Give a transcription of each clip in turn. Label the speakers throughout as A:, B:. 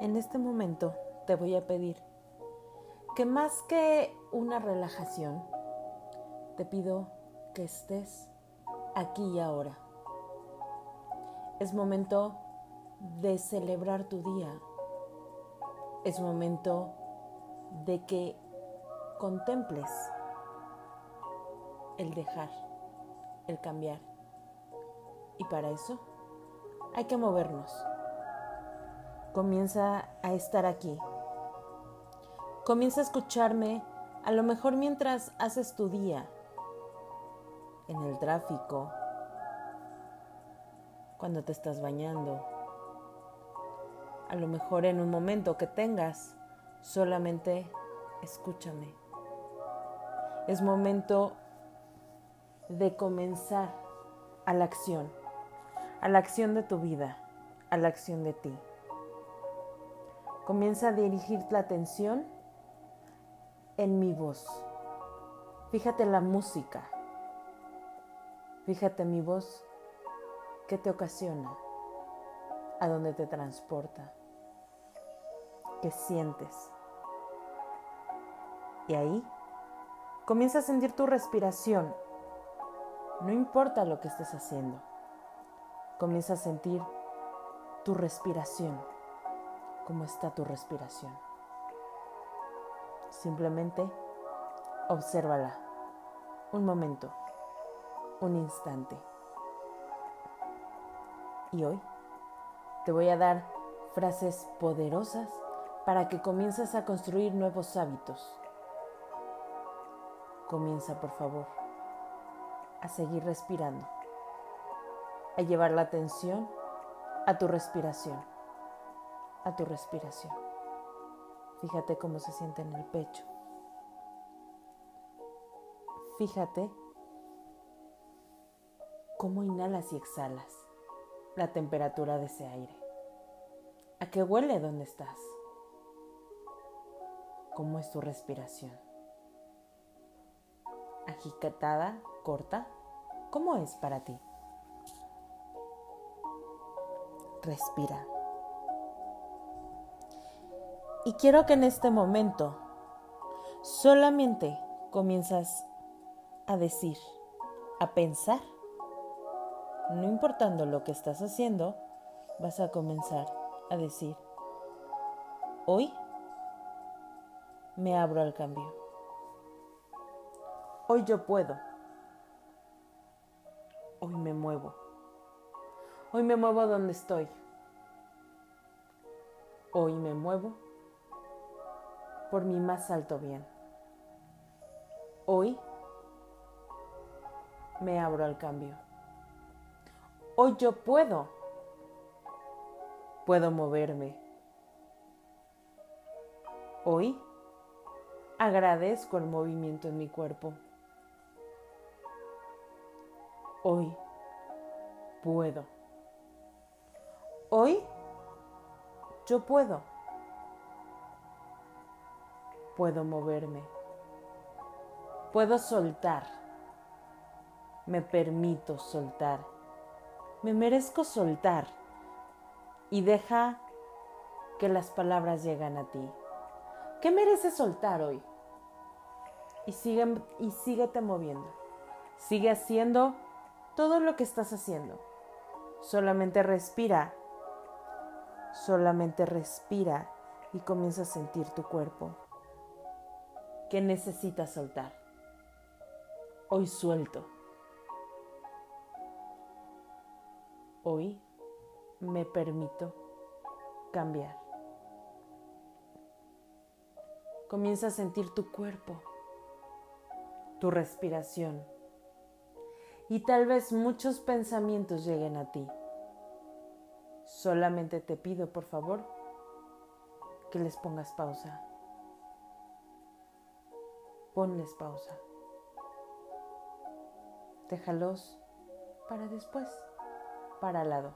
A: en este momento te voy a pedir que más que una relajación, te pido que estés aquí y ahora. Es momento de celebrar tu día. Es momento de que contemples el dejar, el cambiar. Y para eso hay que movernos comienza a estar aquí. Comienza a escucharme, a lo mejor mientras haces tu día, en el tráfico, cuando te estás bañando, a lo mejor en un momento que tengas, solamente escúchame. Es momento de comenzar a la acción, a la acción de tu vida, a la acción de ti. Comienza a dirigir la atención en mi voz. Fíjate en la música. Fíjate en mi voz. ¿Qué te ocasiona? ¿A dónde te transporta? ¿Qué sientes? Y ahí comienza a sentir tu respiración. No importa lo que estés haciendo. Comienza a sentir tu respiración cómo está tu respiración. Simplemente obsérvala un momento, un instante. Y hoy te voy a dar frases poderosas para que comiences a construir nuevos hábitos. Comienza, por favor, a seguir respirando, a llevar la atención a tu respiración a tu respiración. Fíjate cómo se siente en el pecho. Fíjate cómo inhalas y exhalas la temperatura de ese aire. ¿A qué huele donde estás? ¿Cómo es tu respiración? ¿Agitada, corta? ¿Cómo es para ti? Respira. Y quiero que en este momento solamente comienzas a decir, a pensar, no importando lo que estás haciendo, vas a comenzar a decir, hoy me abro al cambio. Hoy yo puedo. Hoy me muevo. Hoy me muevo donde estoy. Hoy me muevo por mi más alto bien. Hoy me abro al cambio. Hoy yo puedo. Puedo moverme. Hoy agradezco el movimiento en mi cuerpo. Hoy puedo. Hoy yo puedo puedo moverme. Puedo soltar. Me permito soltar. Me merezco soltar. Y deja que las palabras lleguen a ti. ¿Qué mereces soltar hoy? Y, sigue, y síguete moviendo. Sigue haciendo todo lo que estás haciendo. Solamente respira. Solamente respira y comienza a sentir tu cuerpo que necesitas soltar. Hoy suelto. Hoy me permito cambiar. Comienza a sentir tu cuerpo, tu respiración y tal vez muchos pensamientos lleguen a ti. Solamente te pido, por favor, que les pongas pausa ponles pausa. Déjalos para después, para al lado.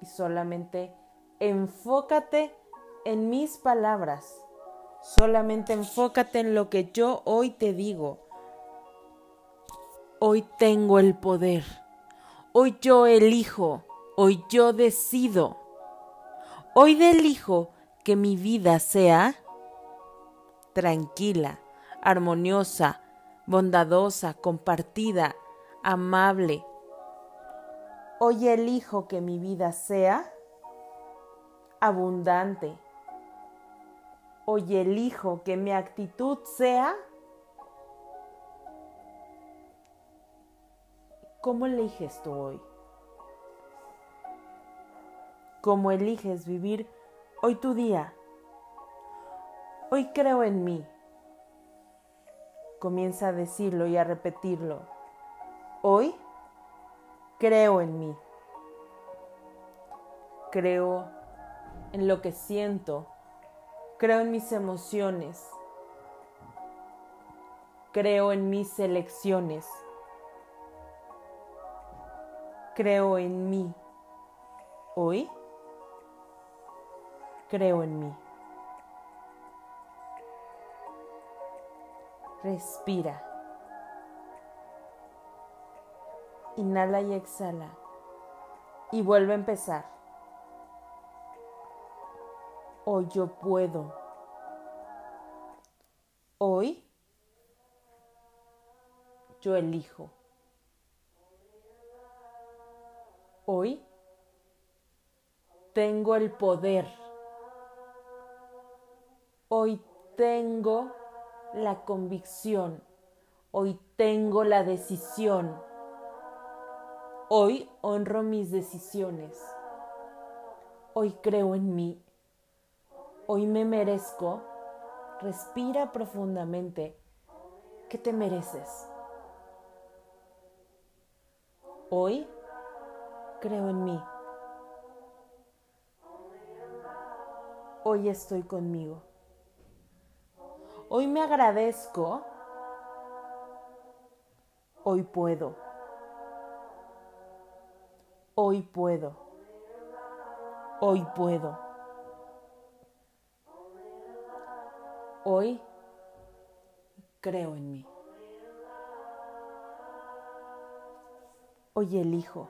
A: Y solamente enfócate en mis palabras. Solamente enfócate en lo que yo hoy te digo. Hoy tengo el poder. Hoy yo elijo. Hoy yo decido. Hoy elijo que mi vida sea tranquila, armoniosa, bondadosa, compartida, amable. Hoy elijo que mi vida sea abundante. Hoy elijo que mi actitud sea ¿Cómo eliges tú hoy? ¿Cómo eliges vivir hoy tu día? Hoy creo en mí. Comienza a decirlo y a repetirlo. Hoy creo en mí. Creo en lo que siento. Creo en mis emociones. Creo en mis elecciones. Creo en mí. Hoy creo en mí. Respira. Inhala y exhala. Y vuelve a empezar. Hoy yo puedo. Hoy yo elijo. Hoy tengo el poder. Hoy tengo la convicción. Hoy tengo la decisión. Hoy honro mis decisiones. Hoy creo en mí. Hoy me merezco. Respira profundamente. ¿Qué te mereces? Hoy creo en mí. Hoy estoy conmigo. Hoy me agradezco. Hoy puedo. Hoy puedo. Hoy puedo. Hoy creo en mí. Hoy elijo.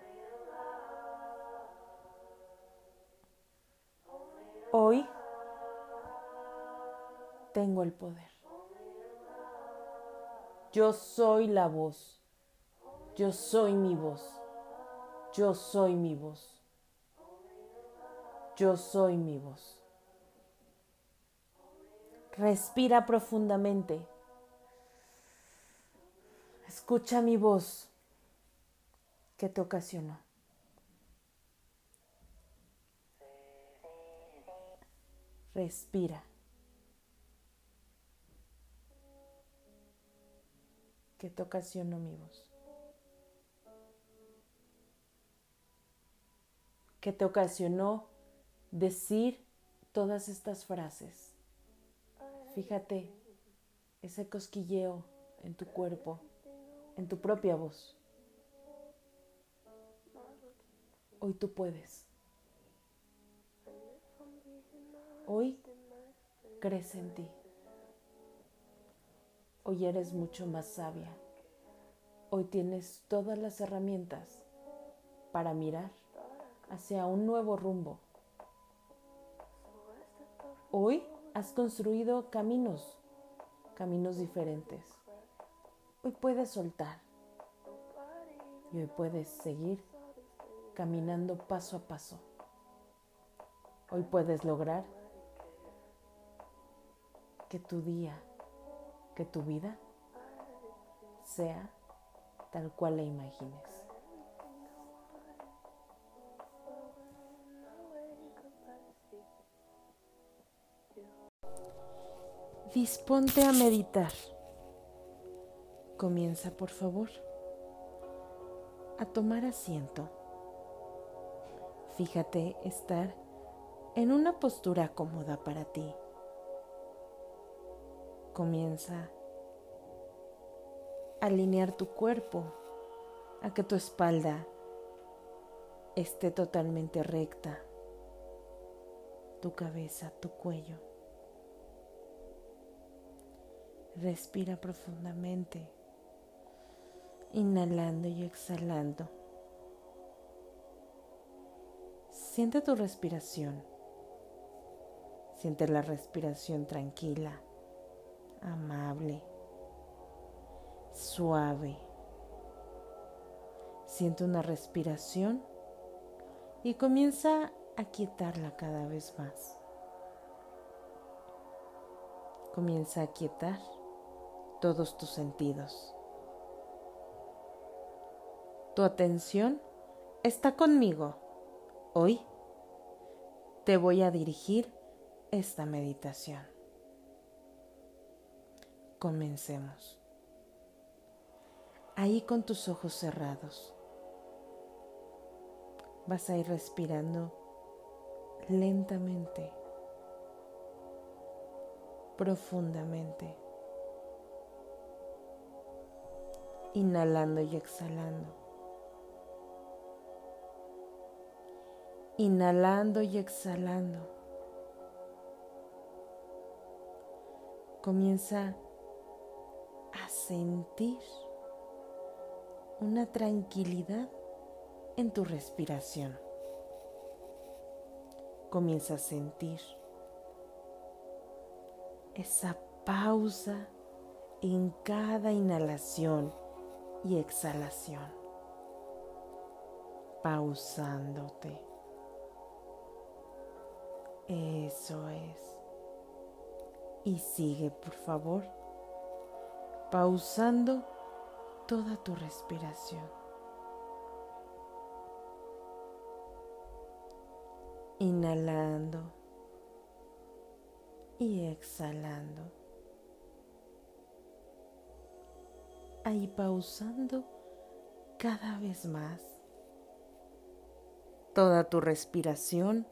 A: Hoy tengo el poder. Yo soy la voz. Yo soy mi voz. Yo soy mi voz. Yo soy mi voz. Respira profundamente. Escucha mi voz que te ocasionó. Respira. Que te ocasionó mi voz. Que te ocasionó decir todas estas frases. Fíjate ese cosquilleo en tu cuerpo, en tu propia voz. Hoy tú puedes. Hoy crees en ti. Hoy eres mucho más sabia. Hoy tienes todas las herramientas para mirar hacia un nuevo rumbo. Hoy has construido caminos, caminos diferentes. Hoy puedes soltar y hoy puedes seguir caminando paso a paso. Hoy puedes lograr que tu día, que tu vida sea tal cual la imagines. Disponte a meditar. Comienza, por favor, a tomar asiento. Fíjate estar en una postura cómoda para ti. Comienza a alinear tu cuerpo, a que tu espalda esté totalmente recta, tu cabeza, tu cuello. Respira profundamente, inhalando y exhalando. Siente tu respiración Siente la respiración tranquila, amable, suave. Siente una respiración y comienza a quietarla cada vez más. Comienza a quietar todos tus sentidos. Tu atención está conmigo. Hoy te voy a dirigir esta meditación. Comencemos. Ahí con tus ojos cerrados. Vas a ir respirando lentamente, profundamente, inhalando y exhalando. Inhalando y exhalando. Comienza sentir una tranquilidad en tu respiración. Comienza a sentir esa pausa en cada inhalación y exhalación, pausándote. Eso es. Y sigue, por favor, pausando toda tu respiración. Inhalando y exhalando. Ahí pausando cada vez más toda tu respiración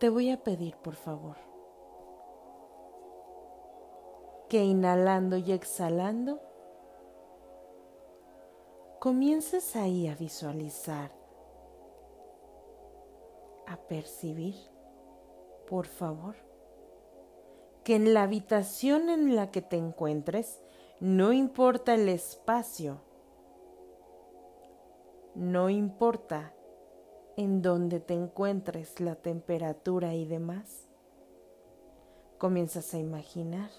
A: te voy a pedir, por favor, que inhalando y exhalando, comiences ahí a visualizar, a percibir, por favor, que en la habitación en la que te encuentres, no importa el espacio, no importa en donde te encuentres, la temperatura y demás, comienzas a imaginar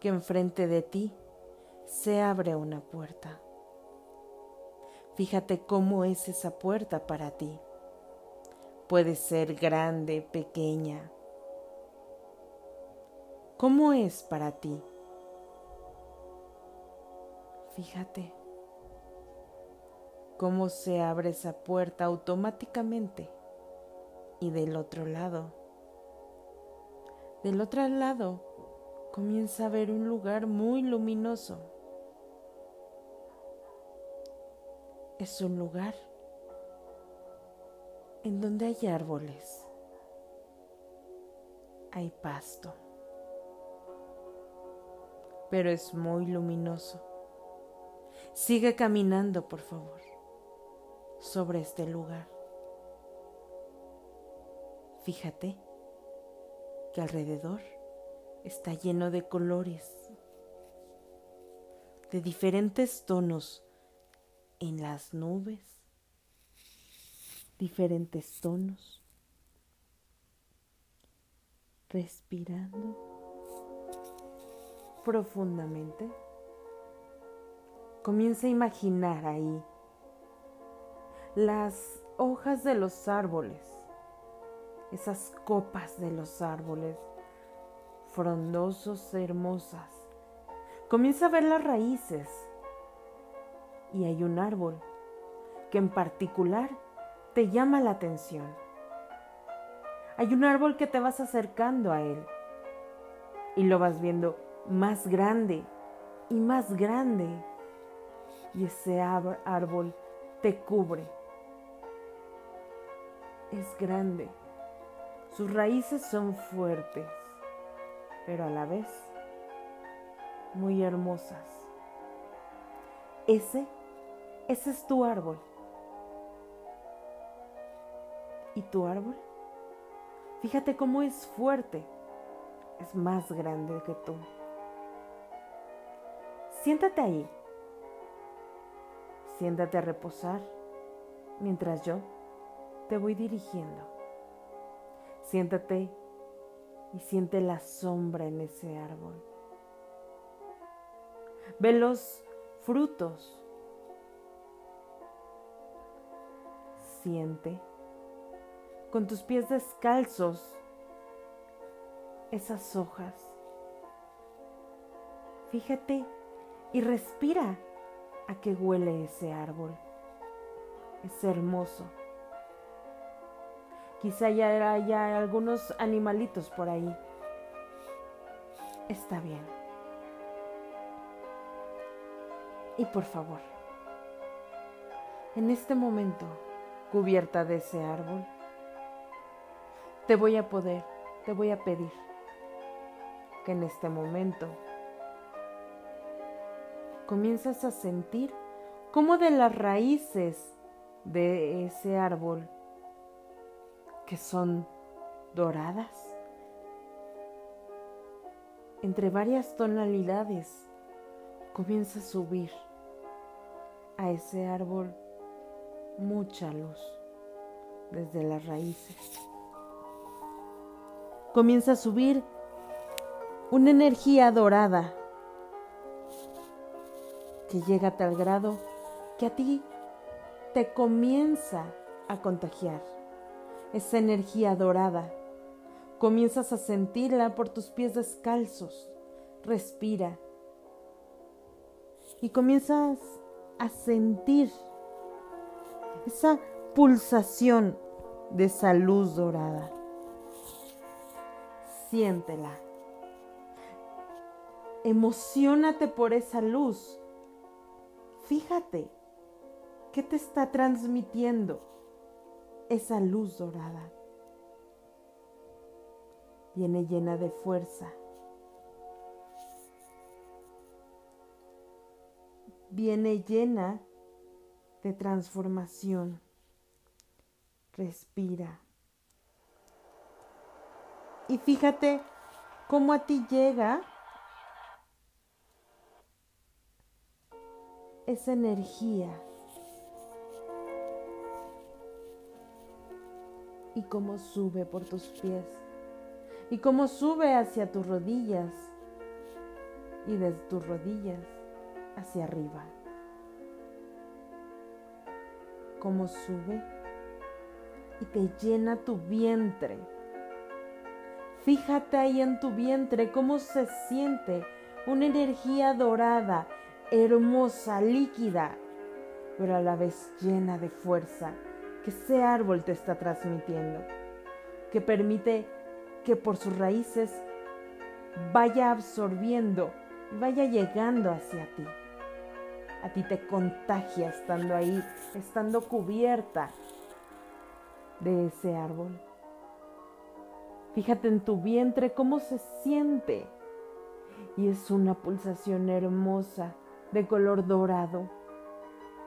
A: que enfrente de ti se abre una puerta. Fíjate cómo es esa puerta para ti. Puede ser grande, pequeña. ¿Cómo es para ti? Fíjate cómo se abre esa puerta automáticamente. Y del otro lado, del otro lado, comienza a ver un lugar muy luminoso. Es un lugar en donde hay árboles, hay pasto, pero es muy luminoso. Sigue caminando, por favor sobre este lugar. Fíjate que alrededor está lleno de colores, de diferentes tonos en las nubes, diferentes tonos, respirando profundamente. Comienza a imaginar ahí las hojas de los árboles, esas copas de los árboles, frondosos, hermosas. Comienza a ver las raíces. Y hay un árbol que en particular te llama la atención. Hay un árbol que te vas acercando a él. Y lo vas viendo más grande y más grande. Y ese árbol te cubre. Es grande, sus raíces son fuertes, pero a la vez muy hermosas. Ese, ese es tu árbol. ¿Y tu árbol? Fíjate cómo es fuerte, es más grande que tú. Siéntate ahí. Siéntate a reposar mientras yo te voy dirigiendo. Siéntate y siente la sombra en ese árbol. Ve los frutos. Siente con tus pies descalzos esas hojas. Fíjate y respira a qué huele ese árbol. Es hermoso. Quizá ya haya algunos animalitos por ahí. Está bien. Y por favor, en este momento, cubierta de ese árbol, te voy a poder, te voy a pedir que en este momento comienzas a sentir cómo de las raíces de ese árbol que son doradas, entre varias tonalidades, comienza a subir a ese árbol mucha luz desde las raíces. Comienza a subir una energía dorada que llega a tal grado que a ti te comienza a contagiar esa energía dorada. Comienzas a sentirla por tus pies descalzos. Respira. Y comienzas a sentir esa pulsación de esa luz dorada. Siéntela. Emocionate por esa luz. Fíjate, ¿qué te está transmitiendo? Esa luz dorada. Viene llena de fuerza. Viene llena de transformación. Respira. Y fíjate cómo a ti llega esa energía y cómo sube por tus pies y cómo sube hacia tus rodillas y desde tus rodillas hacia arriba. Cómo sube y te llena tu vientre. Fíjate ahí en tu vientre cómo se siente una energía dorada, hermosa, líquida, pero a la vez llena de fuerza que ese árbol te está transmitiendo, que permite que por sus raíces vaya absorbiendo vaya llegando hacia ti. A ti te contagia estando ahí, estando cubierta de ese árbol. Fíjate en tu vientre cómo se siente. Y es una pulsación hermosa de color dorado.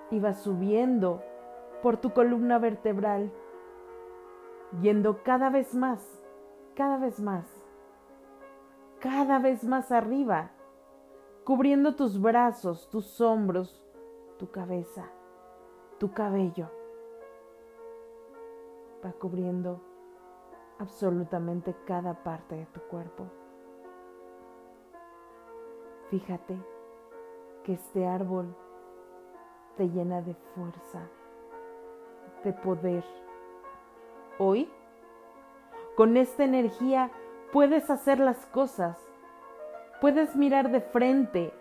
A: Y va subiendo por tu columna vertebral, yendo cada vez más, cada vez más, cada vez más arriba, cubriendo tus brazos, tus hombros, tu cabeza, tu cabello. Va cubriendo absolutamente cada parte de tu cuerpo. Fíjate que este árbol te llena de fuerza de poder. Hoy, con esta energía, puedes hacer las cosas. Puedes mirar de frente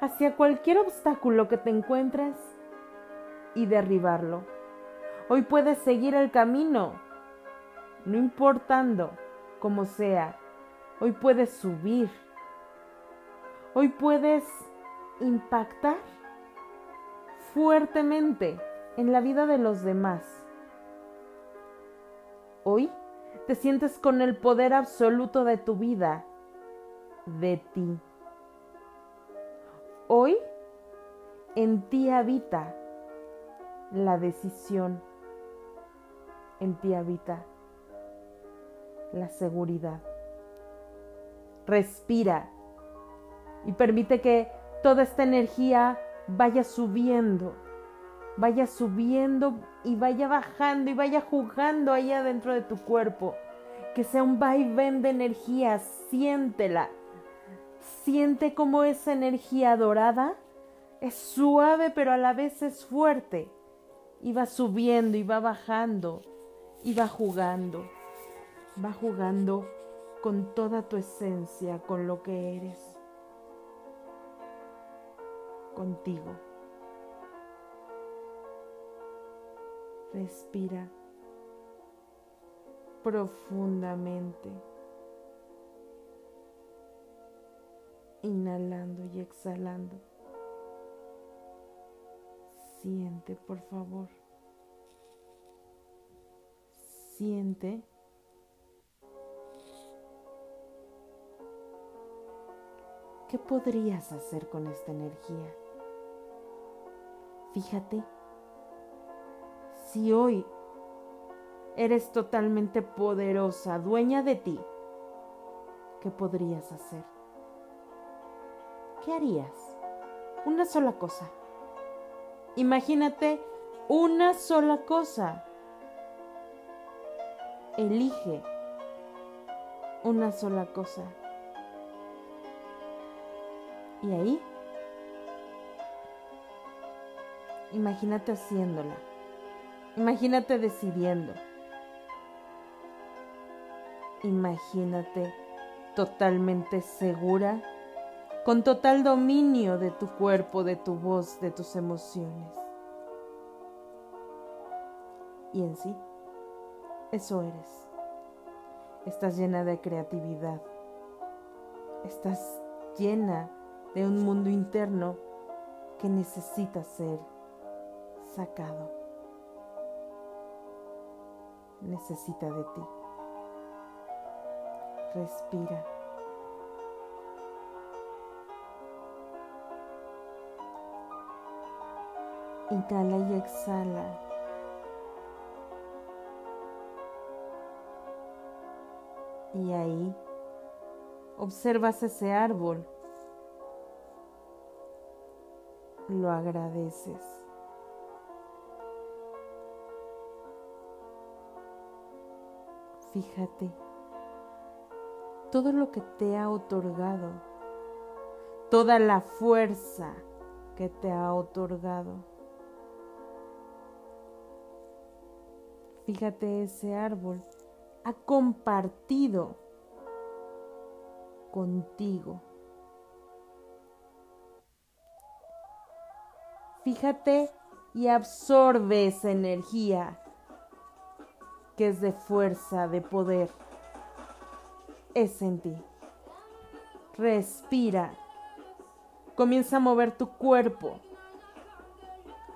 A: hacia cualquier obstáculo que te encuentres y derribarlo. Hoy puedes seguir el camino, no importando cómo sea. Hoy puedes subir. Hoy puedes impactar fuertemente en la vida de los demás. Hoy te sientes con el poder absoluto de tu vida, de ti. Hoy en ti habita la decisión, en ti habita la seguridad. Respira y permite que toda esta energía vaya subiendo vaya subiendo y vaya bajando y vaya jugando ahí adentro de tu cuerpo. que sea un vaivén de energía, siéntela. Siente cómo esa energía dorada es suave pero a la vez es fuerte. Y va subiendo y va bajando y va jugando. Va jugando con toda tu esencia, con lo que eres. Contigo. Respira profundamente. Inhalando y exhalando. Siente, por favor. Siente. ¿Qué podrías hacer con esta energía? Fíjate, si hoy eres totalmente poderosa, dueña de ti, ¿qué podrías hacer? ¿Qué harías? Una sola cosa. Imagínate una sola cosa. Elige una sola cosa. Y ahí, imagínate haciéndola. Imagínate decidiendo. Imagínate totalmente segura, con total dominio de tu cuerpo, de tu voz, de tus emociones. Y en sí, eso eres. Estás llena de creatividad. Estás llena de un mundo interno que necesita ser sacado. Necesita de ti. Respira. Inhala y exhala. Y ahí observas ese árbol. Lo agradeces. Fíjate todo lo que te ha otorgado, toda la fuerza que te ha otorgado. Fíjate, ese árbol ha compartido contigo. Fíjate y absorbe esa energía que es de fuerza, de poder es en ti. Respira. Comienza a mover tu cuerpo.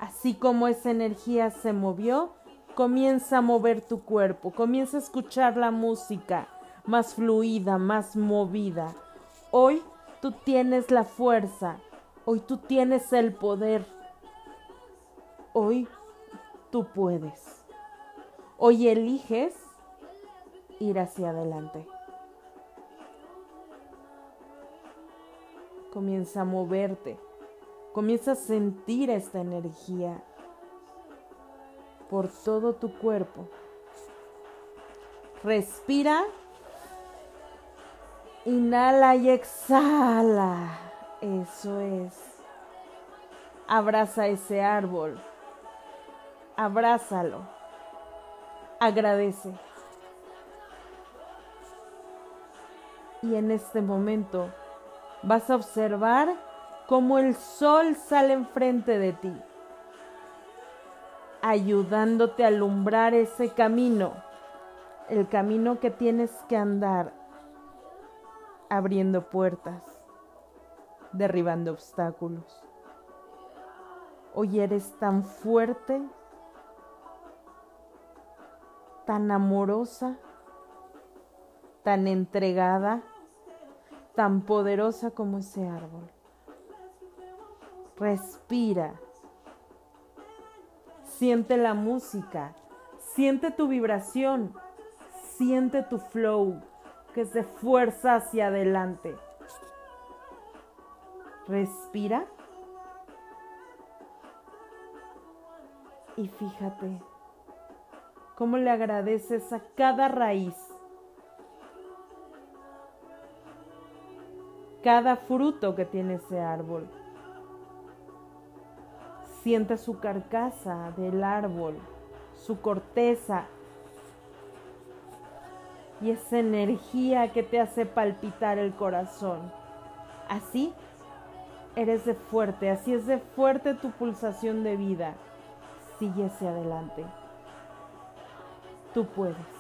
A: Así como esa energía se movió, comienza a mover tu cuerpo. Comienza a escuchar la música más fluida, más movida. Hoy tú tienes la fuerza. Hoy tú tienes el poder. Hoy tú puedes. Hoy eliges ir hacia adelante. comienza a moverte, comienza a sentir esta energía por todo tu cuerpo. Respira, inhala y exhala. Eso es. Abraza ese árbol. Abrázalo. Agradece. Y en este momento vas a observar cómo el sol sale enfrente de ti, ayudándote a alumbrar ese camino, el camino que tienes que andar, abriendo puertas, derribando obstáculos. Hoy eres tan fuerte, tan amorosa, tan entregada tan poderosa como ese árbol. Respira. Siente la música. Siente tu vibración. Siente tu flow que se fuerza hacia adelante. Respira. Y fíjate cómo le agradeces a cada raíz, cada fruto que tiene ese árbol. Siente su carcasa del árbol, su corteza y esa energía que te hace palpitar el corazón. Así eres de fuerte, así es de fuerte tu pulsación de vida. Sigue hacia adelante. Tú puedes.